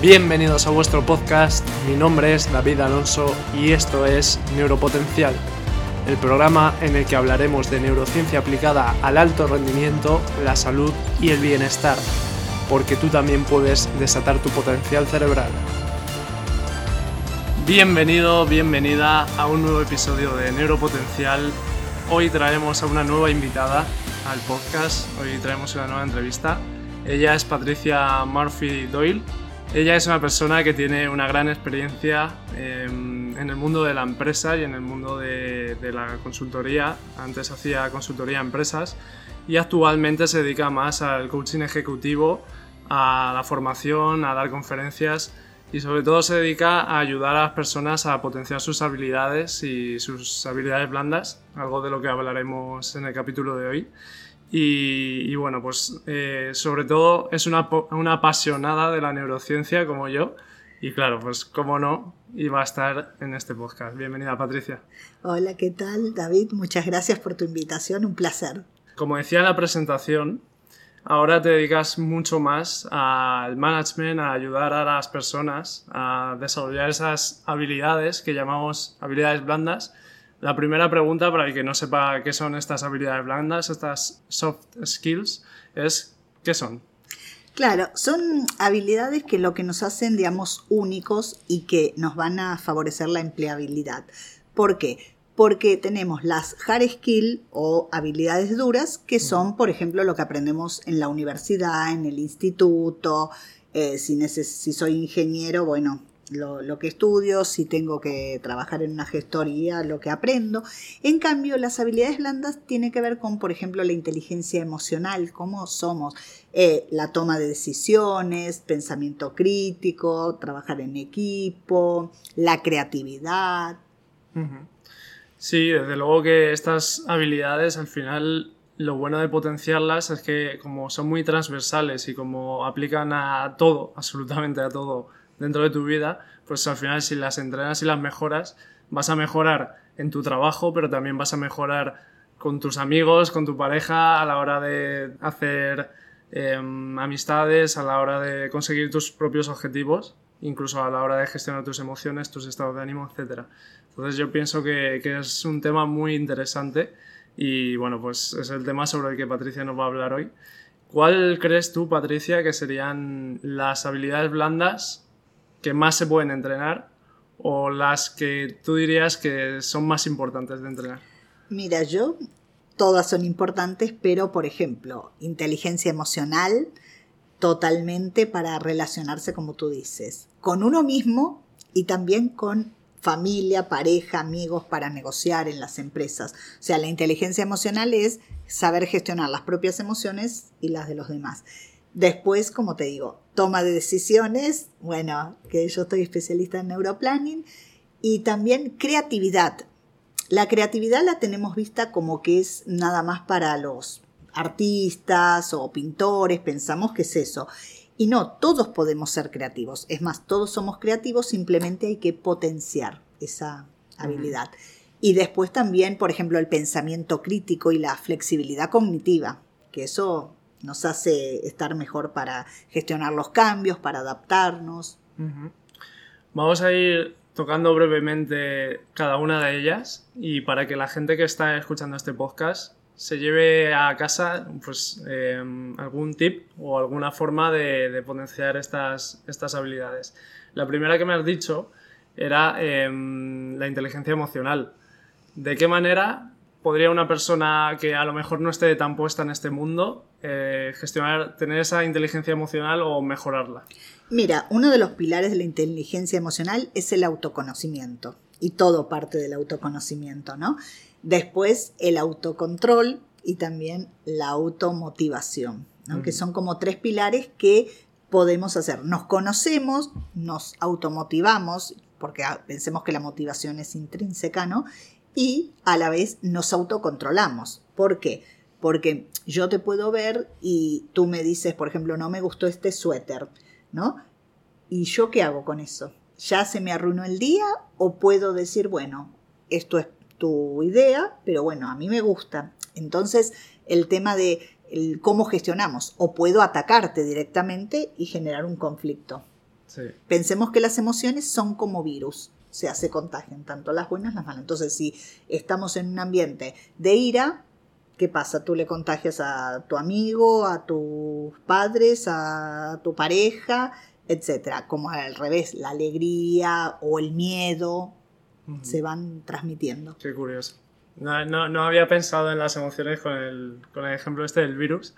Bienvenidos a vuestro podcast, mi nombre es David Alonso y esto es Neuropotencial, el programa en el que hablaremos de neurociencia aplicada al alto rendimiento, la salud y el bienestar, porque tú también puedes desatar tu potencial cerebral. Bienvenido, bienvenida a un nuevo episodio de Neuropotencial. Hoy traemos a una nueva invitada al podcast, hoy traemos una nueva entrevista. Ella es Patricia Murphy Doyle ella es una persona que tiene una gran experiencia em, en el mundo de la empresa y en el mundo de, la consultoría. Antes hacía consultoría a empresas y actualmente se dedica más al coaching ejecutivo, a la formación, a dar conferencias y sobre todo se dedica a ayudar a las personas a potenciar sus habilidades y sus habilidades blandas, algo de lo que hablaremos en el capítulo de hoy. Y, bueno, pues eh, sobre todo es una, una, apasionada de la neurociencia como yo. Y claro, pues cómo no, iba a estar en este podcast. Bienvenida, Patricia. Hola, ¿qué tal, David? Muchas gracias por tu invitación, un placer. Como decía en la presentación, ahora te dedicas mucho más al management, a ayudar a las personas a desarrollar esas habilidades que llamamos habilidades blandas la primera pregunta, para el que no sepa qué son estas habilidades blandas, estas soft skills, es ¿qué son? Claro, son habilidades que lo que nos hacen, digamos, únicos y que nos van a favorecer la empleabilidad. ¿Por qué? Porque tenemos las hard skills o habilidades duras, que son, por ejemplo, lo que aprendemos en la universidad, en el instituto. Eh, si, si soy ingeniero, bueno, lo, que estudio, si tengo que trabajar en una gestoría, lo que aprendo. En cambio, las habilidades blandas tienen que ver con, por ejemplo, la inteligencia emocional, cómo somos, eh, la toma de decisiones, pensamiento crítico, trabajar en equipo, la creatividad. Sí, desde luego que estas habilidades al final lo bueno de potenciarlas es que como son muy transversales y como aplican a todo, absolutamente a todo, dentro de tu vida, pues al final si las entrenas y las mejoras, vas a mejorar en tu trabajo, pero también vas a mejorar con tus amigos, con tu pareja, a la hora de hacer em, amistades, a la hora de conseguir tus propios objetivos, incluso a la hora de gestionar tus emociones, tus estados de ánimo, etc. Entonces yo pienso que, que es un tema muy interesante y bueno, pues es el tema sobre el que Patricia nos va a hablar hoy. ¿Cuál crees tú, Patricia, que serían las habilidades blandas que más se pueden entrenar o las que tú dirías que son más importantes de entrenar? Mira, yo todas son importantes, pero por ejemplo, inteligencia emocional totalmente para relacionarse como tú dices, con uno mismo y también con familia, pareja, amigos para negociar en las empresas. O sea, la inteligencia emocional es saber gestionar las propias emociones y las de los demás. Después, como te digo, toma de decisiones, bueno, que yo estoy especialista en neuroplanning, y también creatividad. La creatividad la tenemos vista como que es nada más para los artistas o pintores, pensamos que es eso. Y no, todos podemos ser creativos. Es más, todos somos creativos, simplemente hay que potenciar esa habilidad. Y después también, por ejemplo, el pensamiento crítico y la flexibilidad cognitiva, que eso nos hace estar mejor para gestionar los cambios, para adaptarnos. Vamos a ir tocando brevemente cada una de ellas y para que la gente que está escuchando este podcast se lleve a casa pues, em, algún tip o alguna forma de, potenciar estas, estas, habilidades. La primera que me has dicho era em, la inteligencia emocional. ¿De qué manera podría una persona que a lo mejor no esté tan puesta en este mundo eh, gestionar, tener esa inteligencia emocional o mejorarla? Mira, uno de los pilares de la inteligencia emocional es el autoconocimiento y todo parte del autoconocimiento, ¿no? Después el autocontrol y también la automotivación, ¿no? que son como tres pilares que podemos hacer. Nos conocemos, nos automotivamos, porque ah, pensemos que la motivación es intrínseca, ¿no? y a la vez nos autocontrolamos. ¿Por qué? Porque yo te puedo ver y tú me dices, por ejemplo, no me gustó este suéter, ¿no? ¿Y yo qué hago con eso? ¿Ya se me arruinó el día o puedo decir, bueno, esto es tu idea, pero bueno, a mí me gusta? Entonces, el tema de cómo gestionamos, o puedo atacarte directamente y generar un conflicto. Sí. Pensemos que las emociones son como virus, o sea, se contagian, tanto las buenas como las malas. Entonces, si estamos en un ambiente de ira, ¿qué pasa? Tú le contagias a tu amigo, a tus padres, a tu pareja, etcétera. Como al revés, la alegría o el miedo se van transmitiendo. Qué curioso. No, no- no había pensado en las emociones con el, con el ejemplo este del virus,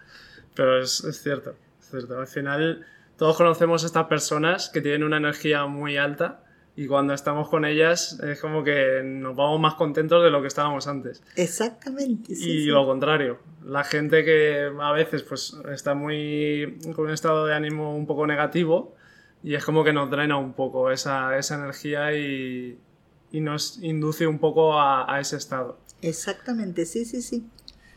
pero es, es cierto, es cierto. Al final todos conocemos a estas personas que tienen una energía muy alta y cuando estamos con ellas es como que nos vamos más contentos de lo que estábamos antes. Exactamente. sí, y sí. lo contrario, la gente que a veces pues está muy con un estado de ánimo un poco negativo y es como que nos drena un poco esa, esa energía y, y nos induce un poco a, a ese estado. Exactamente, sí, sí, sí.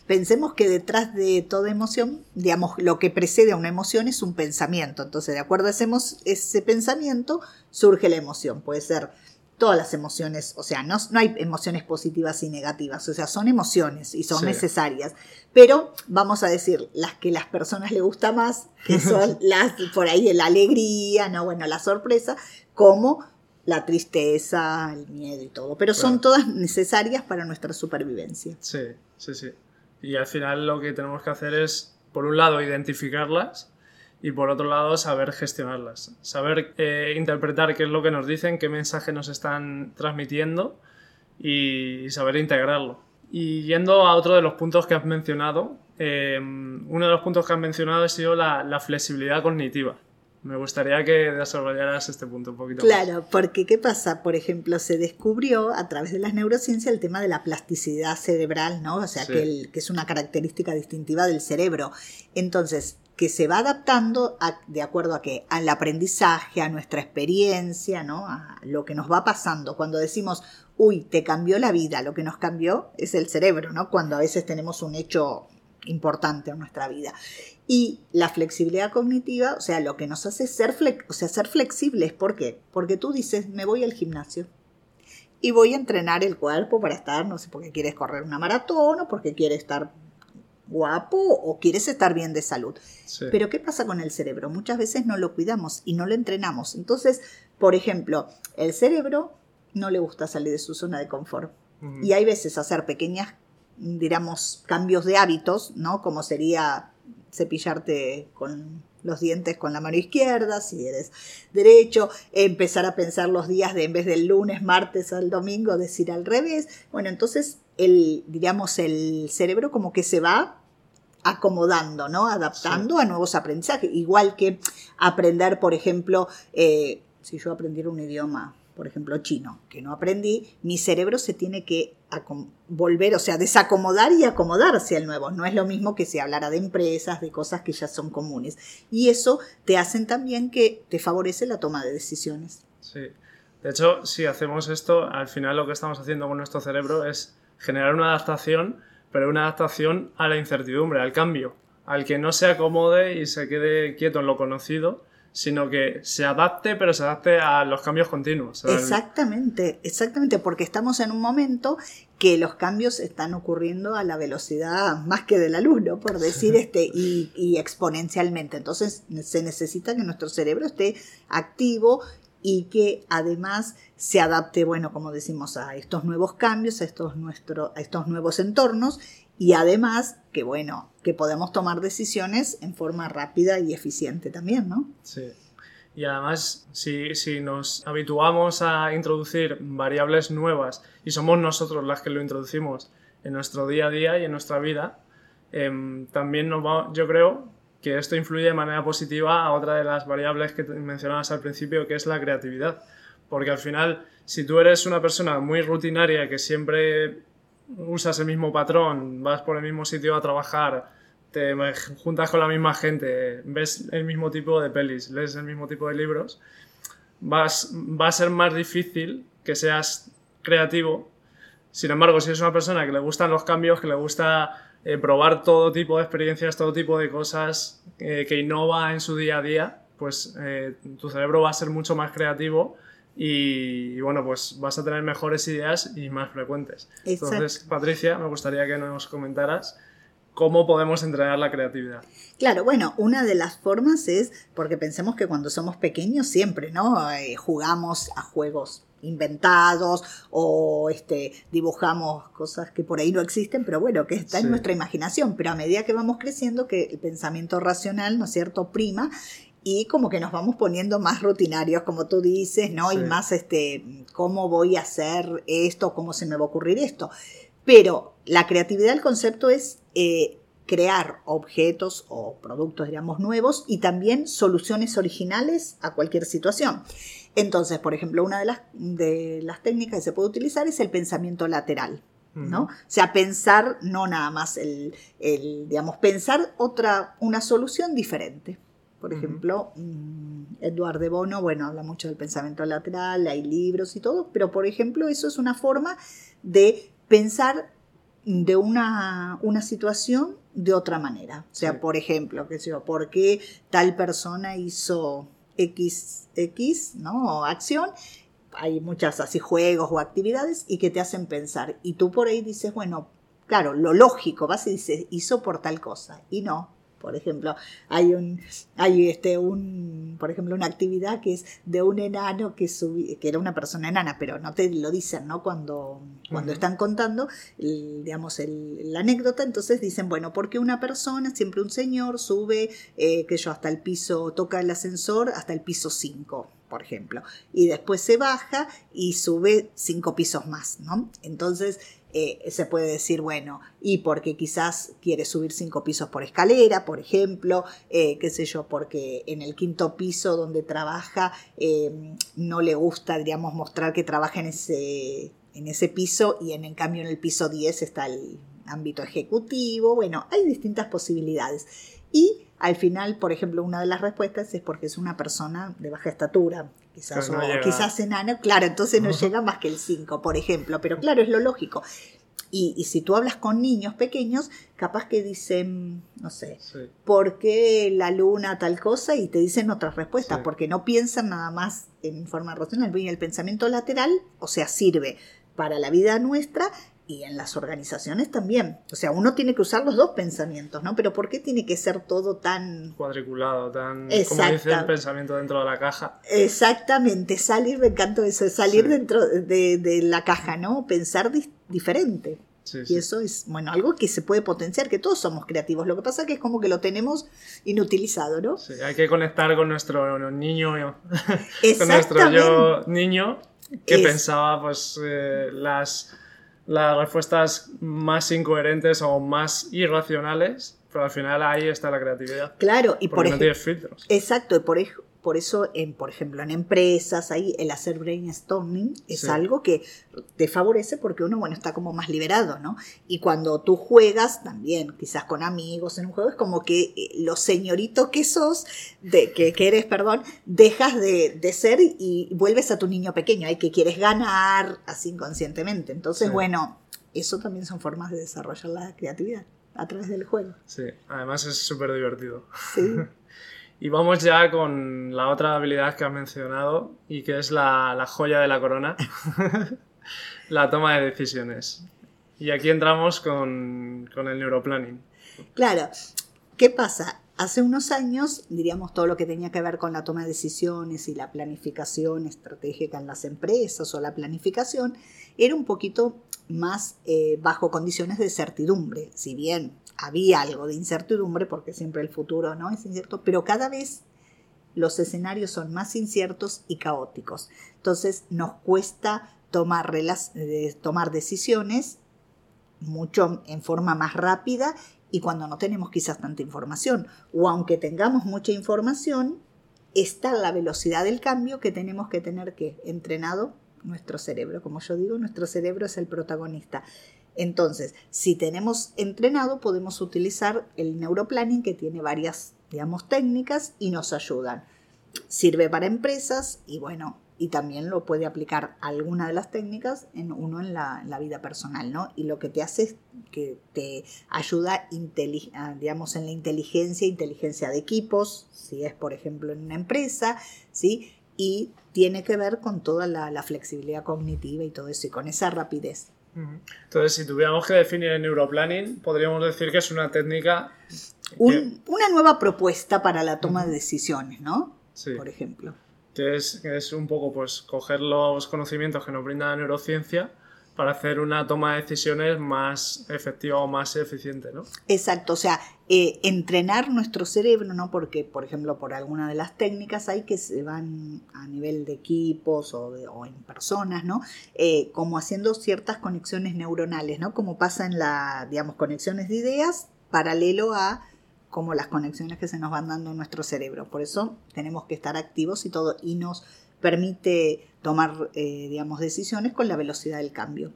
Pensemos que detrás de toda emoción, digamos, lo que precede a una emoción es un pensamiento. Entonces, de acuerdo a ese, ese pensamiento, surge la emoción. Puede ser todas las emociones, o sea, no, no hay emociones positivas y negativas, o sea, son emociones y son Sí. necesarias. Pero vamos a decir las que las personas le gusta más, que son las, por ahí, la alegría, no, bueno, la sorpresa, como la tristeza, el miedo y todo. Pero son Claro. todas necesarias para nuestra supervivencia. Sí, sí, sí. Y al final lo que tenemos que hacer es, por un lado, identificarlas y por otro lado, saber gestionarlas. Saber eh, interpretar qué es lo que nos dicen, qué mensaje nos están transmitiendo y saber integrarlo. Y yendo a otro de los puntos que has mencionado, eh, uno de los puntos que has mencionado ha sido la, la flexibilidad cognitiva. Me gustaría que desarrollaras este punto un poquito más. Claro, porque ¿qué pasa? Por ejemplo, se descubrió a través de las neurociencias el tema de la plasticidad cerebral, ¿no? O sea, Sí. que, el- que es una característica distintiva del cerebro. Entonces, que se va adaptando a- de acuerdo a qué? Al aprendizaje, a nuestra experiencia, ¿no? A lo que nos va pasando. Cuando decimos, uy, te cambió la vida, lo que nos cambió es el cerebro, ¿no? Cuando a veces tenemos un hecho importante en nuestra vida. Y la flexibilidad cognitiva, o sea, lo que nos hace ser, flex- o sea, ser flexibles. ¿Por qué? Porque tú dices, me voy al gimnasio y voy a entrenar el cuerpo para estar, no sé, porque quieres correr una maratón o porque quieres estar guapo o quieres estar bien de salud. Sí. Pero ¿qué pasa con el cerebro? Muchas veces no lo cuidamos y no lo entrenamos. Entonces, por ejemplo, el cerebro no le gusta salir de su zona de confort. Y hay veces hacer pequeñas, digamos, cambios de hábitos, ¿no? Como sería cepillarte con los dientes con la mano izquierda, si eres derecho, empezar a pensar los días de en vez del lunes, martes al domingo, decir al revés. Bueno, entonces el, digamos, el cerebro como que se va acomodando, ¿no? Adaptando a nuevos aprendizajes. Igual que aprender, por ejemplo, eh, si yo aprendiera un idioma, por ejemplo, chino, que no aprendí, mi cerebro se tiene que volver, o sea, desacomodar y acomodarse al nuevo. No es lo mismo que si hablara de empresas, de cosas que ya son comunes. Y eso te hacen también que te favorece la toma de decisiones. Sí. De hecho, si hacemos esto, al final lo que estamos haciendo con nuestro cerebro es generar una adaptación, pero una adaptación a la incertidumbre, al cambio, al que no se acomode y se quede quieto en lo conocido, sino que se adapte, pero se adapte a los cambios continuos. Exactamente, exactamente, porque estamos en un momento que los cambios están ocurriendo a la velocidad más que de la luz, ¿no? Por decir este, y, y exponencialmente. Entonces se necesita que nuestro cerebro esté activo y que además se adapte, bueno, como decimos, a estos nuevos cambios, a estos, nuestro, a estos nuevos entornos y además que, bueno, que podemos tomar decisiones en forma rápida y eficiente también, ¿no? Sí. Y además, si, si nos habituamos a introducir variables nuevas y somos nosotros las que lo introducimos en nuestro día a día y en nuestra vida, em, también nos va, yo creo que esto influye de manera positiva a otra de las variables que mencionabas al principio, que es la creatividad. Porque al final, si tú eres una persona muy rutinaria que siempre usas el mismo patrón, vas por el mismo sitio a trabajar, te juntas con la misma gente, ves el mismo tipo de pelis, lees el mismo tipo de libros, vas, va a ser más difícil que seas creativo. Sin embargo, si eres una persona que le gustan los cambios, que le gusta eh, probar todo tipo de experiencias, todo tipo de cosas, eh, que innova en su día a día, pues eh, tu cerebro va a ser mucho más creativo y, y, bueno, pues vas a tener mejores ideas y más frecuentes. Exacto. Entonces, Patricia, me gustaría que nos comentaras cómo podemos entrenar la creatividad. Claro, bueno, una de las formas es, porque pensemos que cuando somos pequeños siempre, ¿no? Eh, jugamos a juegos inventados o este, dibujamos cosas que por ahí no existen, pero bueno, que está en nuestra imaginación. Pero a medida que vamos creciendo, que el pensamiento racional, ¿no es cierto?, prima y como que nos vamos poniendo más rutinarios, como tú dices, ¿no? Y más, este, ¿cómo voy a hacer esto? ¿Cómo se me va a ocurrir esto? Pero la creatividad, el concepto es eh, crear objetos o productos, digamos, nuevos y también soluciones originales a cualquier situación. Entonces, por ejemplo, una de las, de las técnicas que se puede utilizar es el pensamiento lateral. ¿no? O sea, pensar no nada más el, el, digamos, pensar otra, una solución diferente. Por ejemplo, mm, Eduardo de Bono, bueno, habla mucho del pensamiento lateral, hay libros y todo, pero por ejemplo, eso es una forma de pensar de una, una situación de otra manera. O sea, por ejemplo, que sé yo, ¿por qué tal persona hizo X, X, ¿no? Acción. Hay muchas así juegos o actividades y que te hacen pensar. Y tú por ahí dices, bueno, claro, lo lógico, vas y dices, hizo por tal cosa. Y no, por ejemplo, hay un, hay este, un, por ejemplo, una actividad que es de un enano que que era una persona enana, pero no te lo dicen, ¿no? Cuando, cuando están contando, digamos, la anécdota, entonces dicen, bueno, porque una persona, siempre un señor, sube, eh, que yo, hasta el piso, toca el ascensor hasta el piso 5 por ejemplo, y después se baja y sube cinco pisos más, ¿no? Entonces, eh, se puede decir, bueno, y porque quizás quiere subir cinco pisos por escalera, por ejemplo, eh, qué sé yo, porque en el quinto piso donde trabaja em, no le gusta, digamos, mostrar que trabaja en ese, en ese piso y en, en cambio en el piso 10 está el ámbito ejecutivo, bueno, hay distintas posibilidades. Y al final, por ejemplo, una de las respuestas es porque es una persona de baja estatura, quizás, quizás enano, claro, entonces no llega más que el 5, por ejemplo, pero claro, es lo lógico. Y, si tú hablas con niños pequeños, capaz que dicen, no sé, ¿por qué la luna tal cosa? Y te dicen otras respuestas, porque no piensan nada más en forma racional. Y el pensamiento lateral, o sea, sirve para la vida nuestra y en las organizaciones también. O sea, uno tiene que usar los dos pensamientos, ¿no? Pero ¿por qué tiene que ser todo tan... Cuadriculado, tan... Como dice el pensamiento dentro de la caja. Exactamente, salir, me encanta eso, salir dentro de, la caja, ¿no? Pensar diferente. y eso es, bueno, algo que se puede potenciar, que todos somos creativos. Lo que pasa es que es como que lo tenemos inutilizado, ¿no? Sí, hay que conectar con nuestro niño, con nuestro yo niño, que pensaba, pues, eh, las las respuestas más incoherentes o más irracionales, pero al final ahí está la creatividad. Claro, y por ejemplo. No filtros. Exacto, y por, por eso, en, por ejemplo, en empresas, ahí el hacer brainstorming es algo que te favorece porque uno, bueno, está como más liberado, ¿no? Y cuando tú juegas también, quizás con amigos en un juego, es como que eh, lo señorito que sos, de, que, eres, perdón, dejas de, ser y vuelves a tu niño pequeño, hay que quieres ganar, así inconscientemente. Entonces, bueno, eso también son formas de desarrollar la creatividad a través del juego. Sí, además es súper divertido. Sí. Y vamos ya con la otra habilidad que has mencionado y que es la, joya de la corona, la toma de decisiones. Y aquí entramos con, el neuroplanning. Claro, ¿qué pasa? Hace unos años, diríamos, todo lo que tenía que ver con la toma de decisiones y la planificación estratégica en las empresas o la planificación, era un poquito más eh, bajo condiciones de certidumbre. Si bien había algo de incertidumbre, porque siempre el futuro no es incierto, pero cada vez los escenarios son más inciertos y caóticos. Entonces nos cuesta tomar, eh, tomar decisiones mucho en forma más rápida y cuando no tenemos quizás tanta información. O aunque tengamos mucha información, está la velocidad del cambio que tenemos que tener que entrenado nuestro cerebro. Como yo digo, nuestro cerebro es el protagonista. Entonces, si tenemos entrenado, podemos utilizar el neuroplanning que tiene varias, digamos, técnicas y nos ayudan. Sirve para empresas y bueno, y también lo puede aplicar alguna de las técnicas en uno en la, vida personal, ¿no? Y lo que te hace es que te ayuda, digamos, en la inteligencia, inteligencia de equipos, si es, por ejemplo, en una empresa, ¿sí? Y tiene que ver con toda la, la flexibilidad cognitiva y todo eso, y con esa rapidez Entonces, si tuviéramos que definir el neuroplanning, podríamos decir que es una técnica... una nueva propuesta para la toma de decisiones, ¿no? Sí. Por ejemplo. Que es, es un poco pues coger los conocimientos que nos brinda la neurociencia para hacer una toma de decisiones más efectiva o más eficiente, ¿no? Exacto, o sea, eh, entrenar nuestro cerebro, ¿no? Porque, por ejemplo, por alguna de las técnicas hay que se van a nivel de equipos o, en personas, ¿no? Eh, como haciendo ciertas conexiones neuronales, ¿no? Como pasa en la, digamos, conexiones de ideas paralelo a como las conexiones que se nos van dando en nuestro cerebro. Por eso tenemos que estar activos y todo, y nos permite tomar, eh, digamos, decisiones con la velocidad del cambio.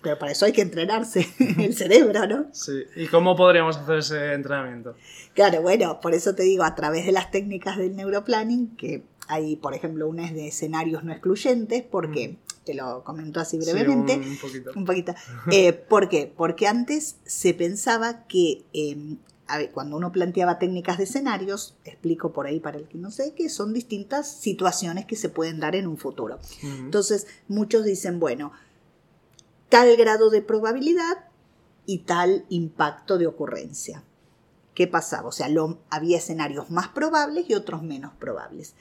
Pero para eso hay que entrenarse el cerebro, ¿no? Sí. ¿Y cómo podríamos hacer ese entrenamiento? Claro, bueno, por eso te digo, a través de las técnicas del neuroplanning, que hay, por ejemplo, una es de escenarios no excluyentes, porque te lo comento así brevemente. un, poquito. Un poquito. Eh, ¿Por qué? Porque antes se pensaba que em, cuando uno planteaba técnicas de escenarios, explico por ahí para el que no sé, que son distintas situaciones que se pueden dar en un futuro. Entonces, muchos dicen, bueno, tal grado de probabilidad y tal impacto de ocurrencia. ¿Qué pasaba? O sea, había escenarios más probables y otros menos probables.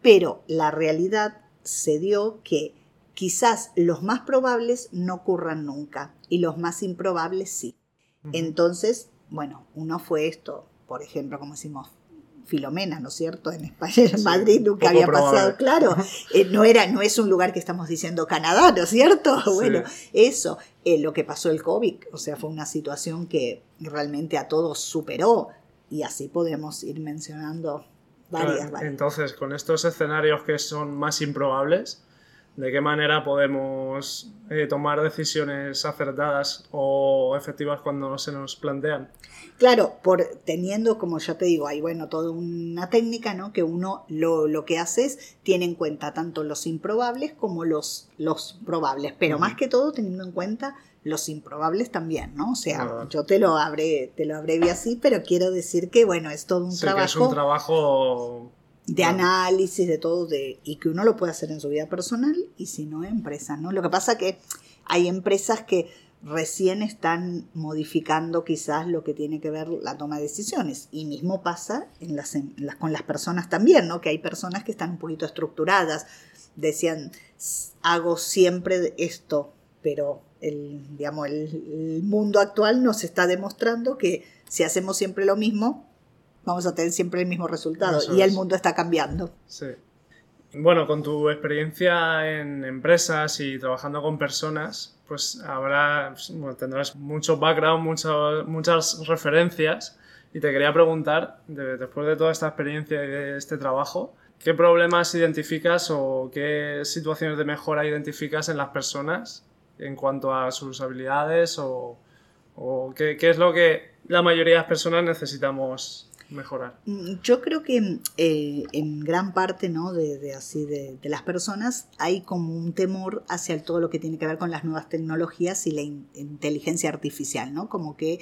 Pero la realidad se dio que quizás los más probables no ocurran nunca y los más improbables sí. Entonces, bueno, uno fue esto, por ejemplo, como decimos, Filomena, ¿no es cierto? En España, en Madrid nunca había pasado, claro. Eh, no, era, no es un lugar que estamos diciendo Canadá, ¿no es cierto? Bueno, eso, eh, lo que pasó el COVID, o sea, fue una situación que realmente a todos superó y así podemos ir mencionando varias, varias. Entonces, con estos escenarios que son más improbables, de qué manera podemos eh, tomar decisiones acertadas o efectivas cuando se nos plantean. Claro, por teniendo, como ya te digo, hay bueno, toda una técnica, ¿no? Que uno lo, lo, que hace es tiene en cuenta tanto los improbables como los, los probables, pero más que todo teniendo en cuenta los improbables también, ¿no? O sea, yo te lo habré, te lo habré así, pero quiero decir que bueno, es todo un trabajo. es un trabajo de análisis, de todo, de, y que uno lo puede hacer en su vida personal y si no, empresas, ¿no? Lo que pasa que hay empresas que recién están modificando quizás lo que tiene que ver la toma de decisiones. Y mismo pasa en las, con las personas también, ¿no? Que hay personas que están un poquito estructuradas. Decían, hago siempre esto, pero el, digamos, el mundo actual nos está demostrando que si hacemos siempre lo mismo, vamos a tener siempre el mismo resultado y el mundo está cambiando. Sí. Bueno, con tu experiencia en empresas y trabajando con personas, pues habrá, tendrás mucho background, muchas referencias y te quería preguntar, después de toda esta experiencia y de este trabajo, ¿qué problemas identificas o qué situaciones de mejora identificas en las personas en cuanto a sus habilidades o, qué, qué es lo que la mayoría de las personas necesitamos mejorar? Mm, yo creo que eh, en gran parte ¿no? de, así de, las personas hay como un temor hacia todo lo que tiene que ver con las nuevas tecnologías y la inteligencia artificial, ¿no? Como que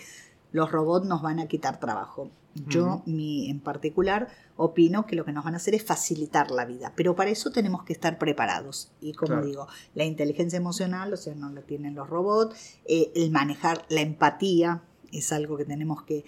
los robots nos van a quitar trabajo. Yo, mi, en particular, opino que lo que nos van a hacer es facilitar la vida, pero para eso tenemos que estar preparados. Y como digo, la inteligencia emocional, o sea, no la tienen los robots, eh, el manejar la empatía es algo que tenemos que,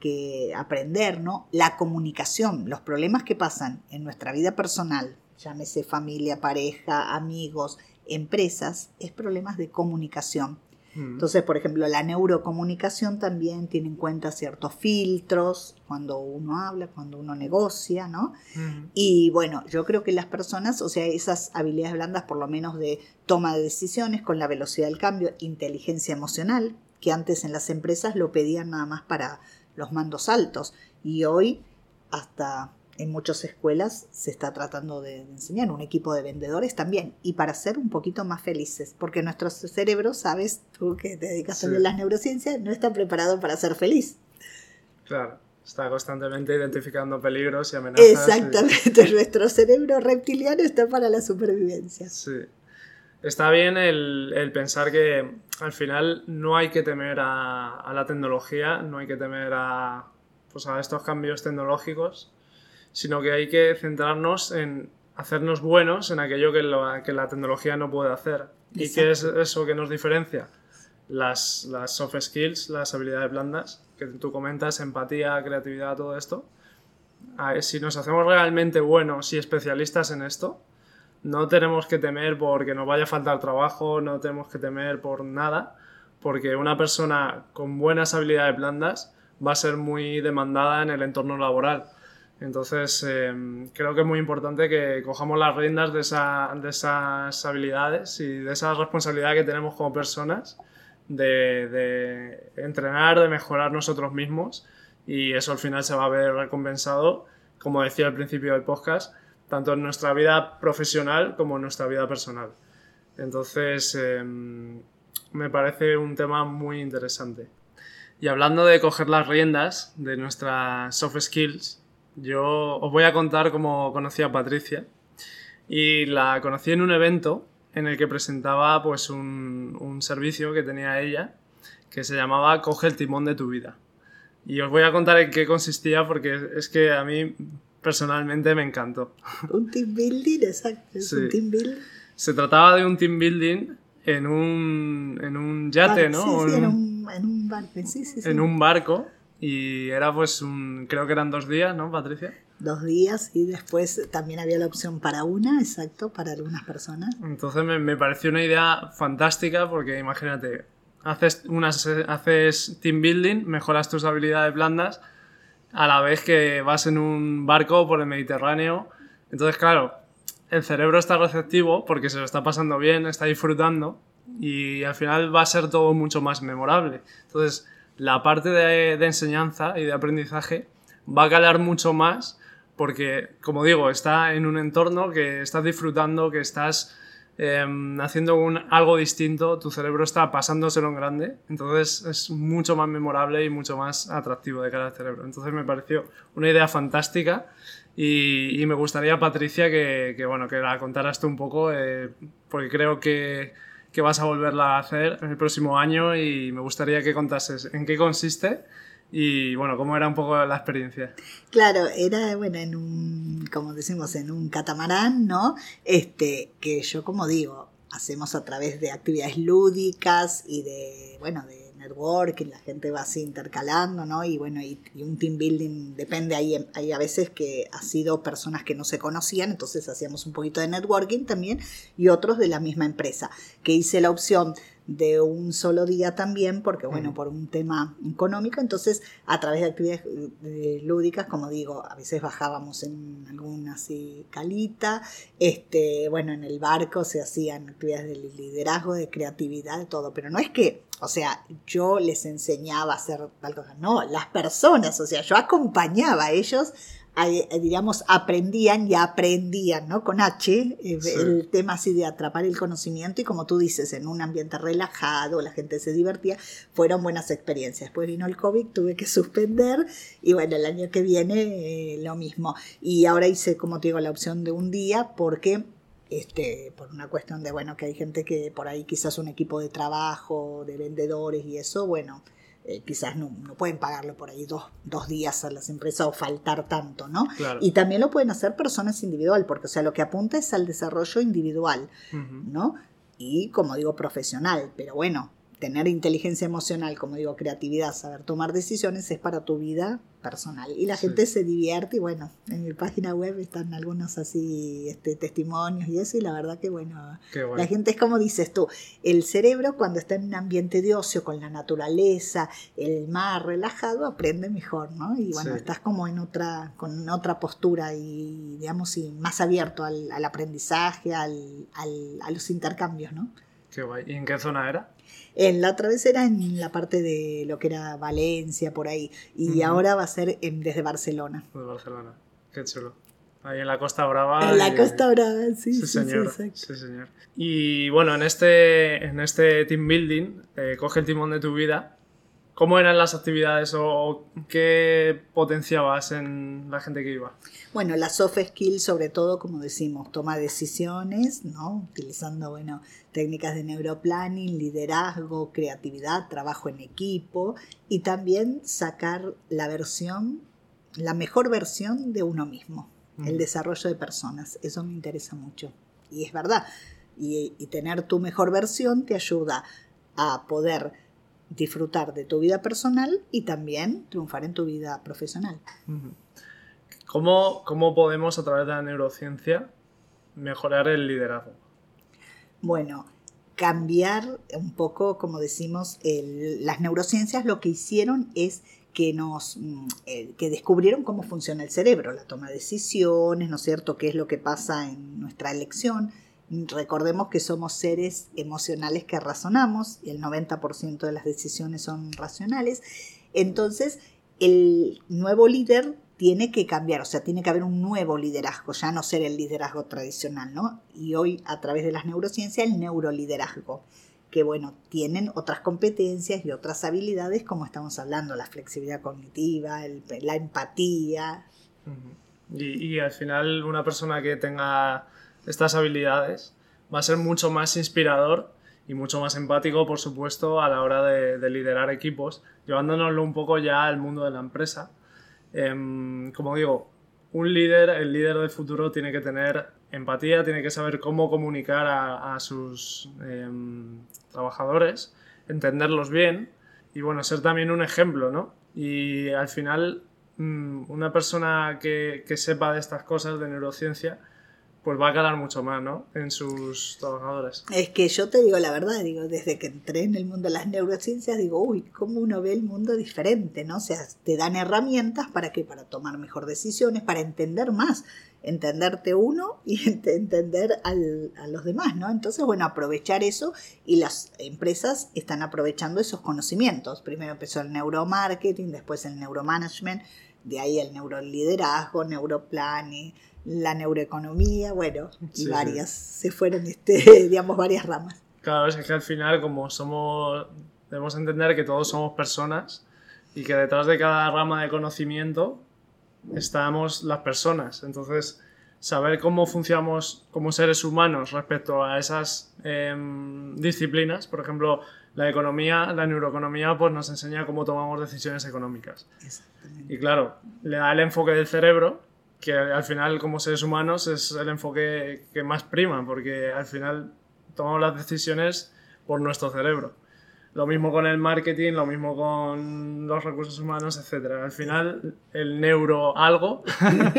que, aprender, ¿no? La comunicación, los problemas que pasan en nuestra vida personal, llámese familia, pareja, amigos, empresas, es problemas de comunicación. Mm. Entonces, por ejemplo, la neurocomunicación también tiene en cuenta ciertos filtros cuando uno habla, cuando uno negocia, ¿no? Mm. Y bueno, yo creo que las personas, o sea, esas habilidades blandas, por lo menos de toma de decisiones con la velocidad del cambio, inteligencia emocional, que antes en las empresas lo pedían nada más para los mandos altos y hoy hasta en muchas escuelas se está tratando de, enseñar un equipo de vendedores también y para ser un poquito más felices porque nuestro cerebro, sabes tú que te dedicas a las neurociencias, no está preparado para ser feliz. Claro, está constantemente identificando peligros y amenazas. Exactamente, nuestro cerebro reptiliano está para la supervivencia. Sí. Está bien el, pensar que al final no hay que temer a, la tecnología, no hay que temer a, pues a estos cambios tecnológicos, sino que hay que centrarnos en hacernos buenos en aquello que, que la tecnología no puede hacer. ¿Y qué es eso que nos diferencia? Las, las soft skills, las habilidades blandas, que tú comentas, empatía, creatividad, todo esto. Si nos hacemos realmente buenos y especialistas en esto, no tenemos que temer porque nos vaya a faltar trabajo, no tenemos que temer por nada, porque una persona con buenas habilidades blandas va a ser muy demandada en el entorno laboral. Entonces, em, creo que es muy importante que cojamos las riendas de, de, esas habilidades y de esa responsabilidad que tenemos como personas de, de, entrenar, de mejorar nosotros mismos y eso al final se va a ver recompensado, como decía al principio del podcast, tanto en nuestra vida profesional como en nuestra vida personal. Entonces, em, me parece un tema muy interesante. Y hablando de coger las riendas de nuestras soft skills, yo os voy a contar cómo conocí a Patricia. Y la conocí en un evento en el que presentaba pues un, un servicio que tenía ella que se llamaba Coge el timón de tu vida. Y os voy a contar en qué consistía porque es que a mí personalmente me encantó. Un team building, exacto. un team building. Se trataba de un team building en un, en un yate, ¿no? Sí, sí, en, un, en un barco, sí, sí, En un barco y era pues un, creo que eran dos días, ¿no, Patricia? Dos días y después también había la opción para una, exacto, para algunas personas. Entonces me, me pareció una idea fantástica porque imagínate, haces, unas, haces team building, mejoras tus habilidades blandas, a la vez que vas en un barco por el Mediterráneo. Entonces, claro, el cerebro está receptivo porque se lo está pasando bien, está disfrutando y al final va a ser todo mucho más memorable. Entonces, la parte de, enseñanza y de aprendizaje va a calar mucho más porque, como digo, está en un entorno que estás disfrutando, que estás em, haciendo algo distinto, tu cerebro está pasándoselo en grande, entonces es mucho más memorable y mucho más atractivo de cara al cerebro. Entonces me pareció una idea fantástica y, me gustaría, Patricia, que, bueno, que la contaras tú un poco, eh, porque creo que que vas a volverla a hacer el próximo año y me gustaría que contases en qué consiste y bueno, cómo era un poco la experiencia. Claro, era bueno en un, como decimos, en un catamarán, ¿no? Este, que yo como digo, hacemos a través de actividades lúdicas y de, bueno, de networking, la gente va así intercalando, ¿no? Y bueno, y, un team building depende, ahí hay a veces que ha sido personas que no se conocían, entonces hacíamos un poquito de networking también, y otros de la misma empresa, que hice la opción de un solo día también, porque bueno, por un tema económico, entonces a través de actividades eh, lúdicas, como digo, a veces bajábamos en alguna así calita, este, bueno, en el barco se hacían actividades de liderazgo, de creatividad, de todo, pero no es que, o sea, yo les enseñaba a hacer tal cosa, no, las personas, o sea, yo acompañaba a ellos eh, digamos, aprendían y aprendían, ¿no? Con H, eh, el tema así de atrapar el conocimiento y como tú dices, en un ambiente relajado, la gente se divertía, fueron buenas experiencias. Después vino el COVID, tuve que suspender y bueno, el año que viene eh, lo mismo. Y ahora hice, como te digo, la opción de un día porque este, por una cuestión de, bueno, que hay gente que por ahí quizás un equipo de trabajo, de vendedores y eso, bueno, eh, quizás no, no, pueden pagarlo por ahí dos, dos, días a las empresas o faltar tanto, ¿no? Y también lo pueden hacer personas individual, porque o sea, lo que apunta es al desarrollo individual, ¿no? Y como digo, profesional, pero bueno, tener inteligencia emocional, como digo, creatividad, saber tomar decisiones es para tu vida personal. Y la gente se divierte y bueno, en mi página web están algunos así este, testimonios y eso y la verdad que bueno, la gente es como dices tú, el cerebro cuando está en un ambiente de ocio con la naturaleza, el mar relajado, aprende mejor, ¿no? Y bueno, estás como en otra, con otra postura y digamos y más abierto al, aprendizaje, al, al, a los intercambios, ¿no? Qué guay. ¿Y en qué zona era? En la otra vez era en la parte de lo que era Valencia, por ahí. Y ahora va a ser desde Barcelona. Desde Barcelona. Qué chulo. Ahí en la Costa Brava. En la Costa Brava, sí, sí, señor. Sí, señor. Y bueno, en este, en este team building, eh, coge el timón de tu vida. ¿Cómo eran las actividades o qué potenciabas en la gente que iba? Bueno, las soft skills, sobre todo, como decimos, toma decisiones, ¿no? Utilizando, bueno, técnicas de neuroplanning, liderazgo, creatividad, trabajo en equipo y también sacar la versión, la mejor versión de uno mismo. el desarrollo de personas. Eso me interesa mucho. Y es verdad. Y, y tener tu mejor versión te ayuda a poder disfrutar de tu vida personal y también triunfar en tu vida profesional. ¿Cómo, ¿Cómo, podemos a través de la neurociencia mejorar el liderazgo? Bueno, cambiar un poco, como decimos, las neurociencias lo que hicieron es que nos mm, eh, que descubrieron cómo funciona el cerebro, la toma de decisiones, ¿no es cierto?, qué es lo que pasa en nuestra elección, Recordemos que somos seres emocionales que razonamos y el 90% de las decisiones son racionales. Entonces, el nuevo líder tiene que cambiar, o sea, tiene que haber un nuevo liderazgo, ya no ser el liderazgo tradicional, ¿no? Y hoy, a través de las neurociencias, el neuroliderazgo, que bueno, tienen otras competencias y otras habilidades, como estamos hablando, la flexibilidad cognitiva, la empatía. y, al final, una persona que tenga estas habilidades, va a ser mucho más inspirador y mucho más empático, por supuesto, a la hora de, liderar equipos, llevándonoslo un poco ya al mundo de la empresa. Em, como digo, un líder, el líder del futuro, tiene que tener empatía, tiene que saber cómo comunicar a, sus em, trabajadores, entenderlos bien y, bueno, ser también un ejemplo, ¿no? Y al final, mm, una persona que, que sepa de estas cosas de neurociencia, pues va a calar mucho más, ¿no? En sus trabajadores. Es que yo te digo la verdad, digo, desde que entré en el mundo de las neurociencias, digo, uy, cómo uno ve el mundo diferente, ¿no? O sea, te dan herramientas para qué, para tomar mejor decisiones, para entender más, entenderte uno y entender a los demás, ¿no? Entonces, bueno, aprovechar eso y las empresas están aprovechando esos conocimientos. Primero empezó el neuromarketing, después el neuromanagement, de ahí el neuroliderazgo, neuroplanning la neuroeconomía, bueno, y varias, se fueron, este, digamos, varias ramas. Claro, es que al final, como somos, debemos entender que todos somos personas y que detrás de cada rama de conocimiento estamos las personas. Entonces, saber cómo funcionamos como seres humanos respecto a esas em, disciplinas, por ejemplo, la economía, la neuroeconomía, pues nos enseña cómo tomamos decisiones económicas. Y claro, le da el enfoque del cerebro que al final como seres humanos es el enfoque que más prima, porque al final tomamos las decisiones por nuestro cerebro. Lo mismo con el marketing, lo mismo con los recursos humanos, etc. Al final el neuro algo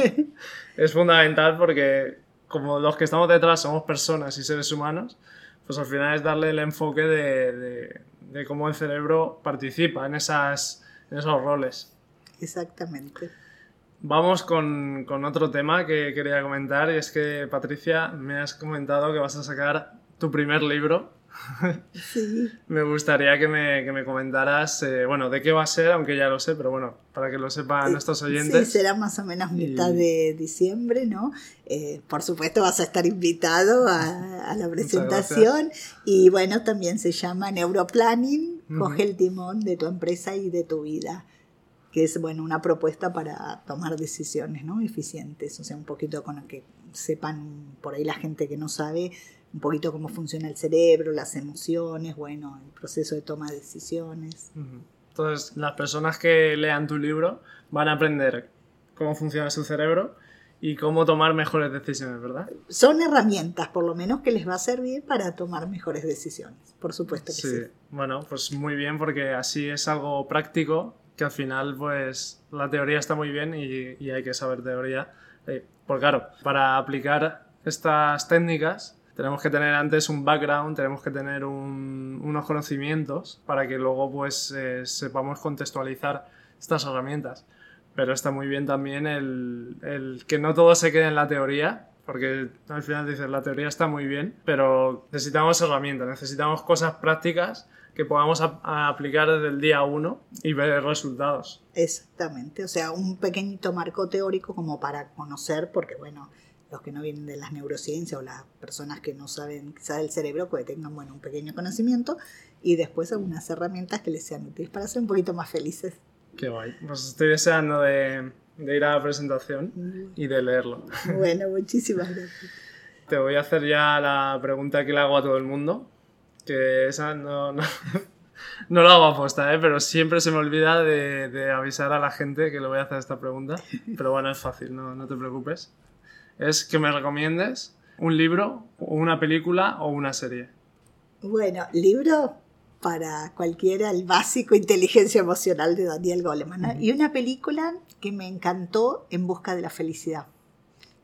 es fundamental porque como los que estamos detrás somos personas y seres humanos, pues al final es darle el enfoque de, de, cómo el cerebro participa en, esas, en esos roles. Exactamente. Vamos con, con, otro tema que quería comentar y es que Patricia me has comentado que vas a sacar tu primer libro. Sí. me gustaría que me, que me comentaras, eh, bueno, de qué va a ser, aunque ya lo sé, pero bueno, para que lo sepan nuestros oyentes. Sí, será más o menos mitad de diciembre, ¿no? Eh, por supuesto vas a estar invitado a, a la presentación y bueno, también se llama Neuroplanning, coge el timón de tu empresa y de tu vida que es bueno una propuesta para tomar decisiones ¿no? eficientes, o sea, un poquito con lo que sepan por ahí la gente que no sabe, un poquito cómo funciona el cerebro, las emociones, bueno, el proceso de toma de decisiones. Entonces, las personas que lean tu libro van a aprender cómo funciona su cerebro y cómo tomar mejores decisiones, ¿verdad? Son herramientas, por lo menos, que les va a servir para tomar mejores decisiones, por supuesto que sí. sí. Bueno, pues muy bien, porque así es algo práctico que al final pues la teoría está muy bien y, hay que saber teoría. Eh, porque claro, para aplicar estas técnicas tenemos que tener antes un background, tenemos que tener unos conocimientos para que luego pues eh, sepamos contextualizar estas herramientas. Pero está muy bien también el, el, que no todo se quede en la teoría, porque al final dices, la teoría está muy bien, pero necesitamos herramientas, necesitamos cosas prácticas que podamos aplicar desde el día uno y ver resultados. Exactamente, o sea, un pequeñito marco teórico como para conocer, porque bueno, los que no vienen de las neurociencias o las personas que no saben quizás del cerebro, que tengan bueno, un pequeño conocimiento y después algunas herramientas que les sean útiles para ser un poquito más felices. Qué guay, pues estoy deseando de, de ir a la presentación y de leerlo. Bueno, muchísimas gracias. Te voy a hacer ya la pregunta que le hago a todo el mundo que esa no, No lo hago aposta, ¿eh? pero siempre se me olvida de, avisar a la gente que le voy a hacer esta pregunta. Pero bueno, es fácil, no, no te preocupes. Es que me recomiendes un libro, una película o una serie. Bueno, libro para cualquiera, el básico Inteligencia Emocional de Daniel Goleman. Y una película que me encantó, En Busca de la Felicidad,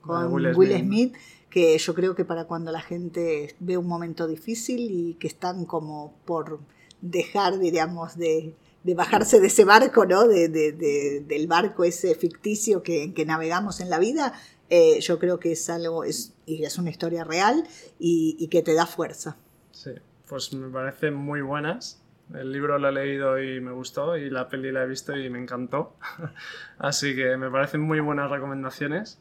con Will, Smith. que yo creo que para cuando la gente ve un momento difícil y que están como por dejar, diríamos, de, bajarse de ese barco, ¿no? De, del barco ese ficticio que, que navegamos en la vida, eh, yo creo que es algo, es, y es una historia real y que te da fuerza. Sí, pues me parecen muy buenas. El libro lo he leído y me gustó y la peli la he visto y me encantó. Así que me parecen muy buenas recomendaciones.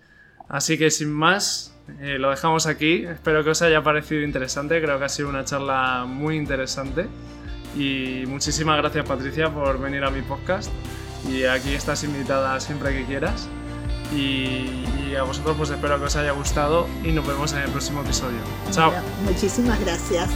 Así que sin más, eh, lo dejamos aquí. Espero que os haya parecido interesante. Creo que ha sido una charla muy interesante. Y muchísimas gracias Patricia por venir a mi podcast. Y aquí estás invitada siempre que quieras. Y, y a vosotros pues espero que os haya gustado y nos vemos en el próximo episodio. Chao. muchísimas gracias.